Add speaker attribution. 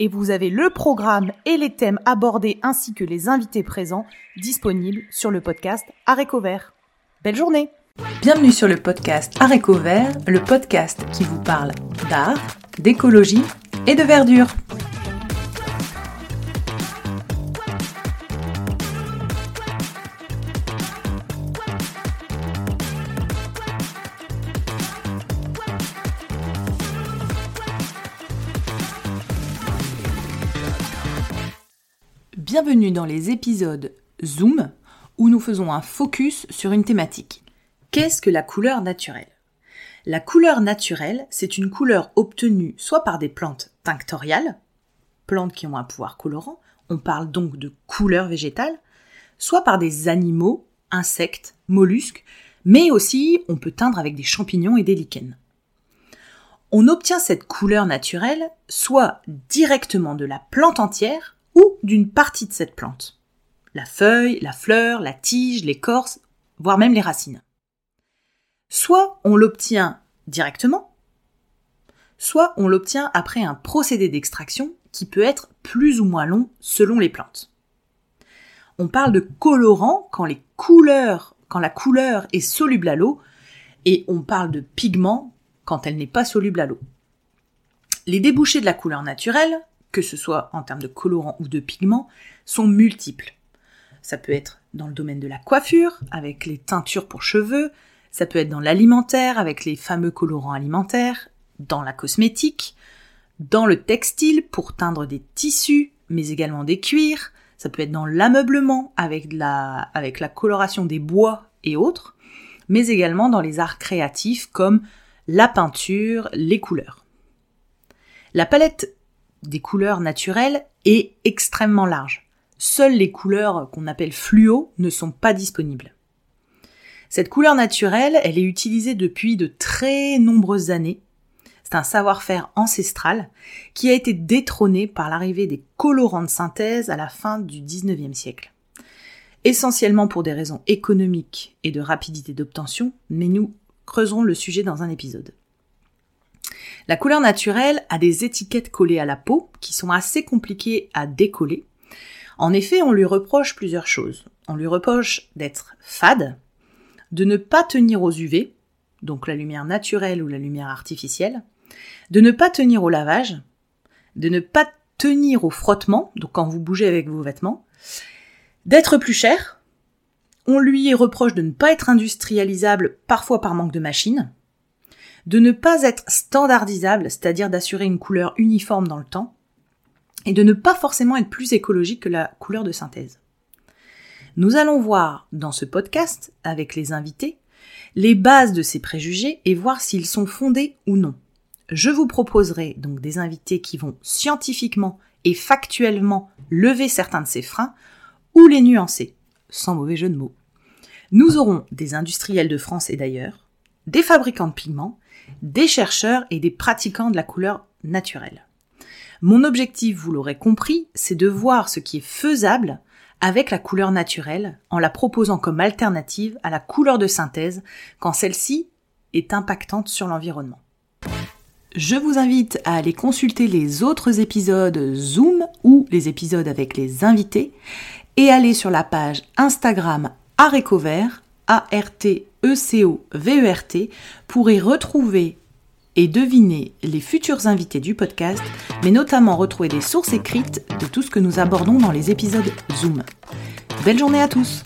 Speaker 1: et vous avez le programme et les thèmes abordés ainsi que les invités présents disponibles sur le podcast Aréco Vert. Belle journée
Speaker 2: Bienvenue sur le podcast Aréco Vert, le podcast qui vous parle d'art, d'écologie et de verdure. Bienvenue dans les épisodes Zoom où nous faisons un focus sur une thématique. Qu'est-ce que la couleur naturelle? La couleur naturelle, c'est une couleur obtenue soit par des plantes tinctoriales, plantes qui ont un pouvoir colorant, on parle donc de couleur végétale, soit par des animaux, insectes, mollusques, mais aussi on peut teindre avec des champignons et des lichens. On obtient cette couleur naturelle soit directement de la plante entière d'une partie de cette plante. La feuille, la fleur, la tige, l'écorce, voire même les racines. Soit on l'obtient directement, soit on l'obtient après un procédé d'extraction qui peut être plus ou moins long selon les plantes. On parle de colorant quand quand la couleur est soluble à l'eau, et on parle de pigment quand elle n'est pas soluble à l'eau. Les débouchés de la couleur naturelle que ce soit en termes de colorant ou de pigments, sont multiples. Ça peut être dans le domaine de la coiffure, avec les teintures pour cheveux, ça peut être dans l'alimentaire, avec les fameux colorants alimentaires, dans la cosmétique, dans le textile pour teindre des tissus, mais également des cuirs, ça peut être dans l'ameublement avec la, avec la coloration des bois et autres, mais également dans les arts créatifs comme la peinture, les couleurs. La palette des couleurs naturelles est extrêmement large. Seules les couleurs qu'on appelle fluo ne sont pas disponibles. Cette couleur naturelle, elle est utilisée depuis de très nombreuses années. C'est un savoir-faire ancestral qui a été détrôné par l'arrivée des colorants de synthèse à la fin du 19e siècle. Essentiellement pour des raisons économiques et de rapidité d'obtention, mais nous creuserons le sujet dans un épisode. La couleur naturelle a des étiquettes collées à la peau qui sont assez compliquées à décoller. En effet, on lui reproche plusieurs choses. On lui reproche d'être fade, de ne pas tenir aux UV, donc la lumière naturelle ou la lumière artificielle, de ne pas tenir au lavage, de ne pas tenir au frottement, donc quand vous bougez avec vos vêtements, d'être plus cher. On lui reproche de ne pas être industrialisable, parfois par manque de machines, de ne pas être standardisable, c'est-à-dire d'assurer une couleur uniforme dans le temps, et de ne pas forcément être plus écologique que la couleur de synthèse. Nous allons voir dans ce podcast, avec les invités, les bases de ces préjugés et voir s'ils sont fondés ou non. Je vous proposerai donc des invités qui vont scientifiquement et factuellement lever certains de ces freins ou les nuancer, sans mauvais jeu de mots. Nous aurons des industriels de France et d'ailleurs, des fabricants de pigments des chercheurs et des pratiquants de la couleur naturelle. Mon objectif, vous l'aurez compris, c'est de voir ce qui est faisable avec la couleur naturelle en la proposant comme alternative à la couleur de synthèse quand celle-ci est impactante sur l'environnement. Je vous invite à aller consulter les autres épisodes Zoom ou les épisodes avec les invités et aller sur la page Instagram Arécovert a-R-T-E-C-O-V-E-R-T, pour y retrouver et deviner les futurs invités du podcast, mais notamment retrouver des sources écrites de tout ce que nous abordons dans les épisodes Zoom. Belle journée à tous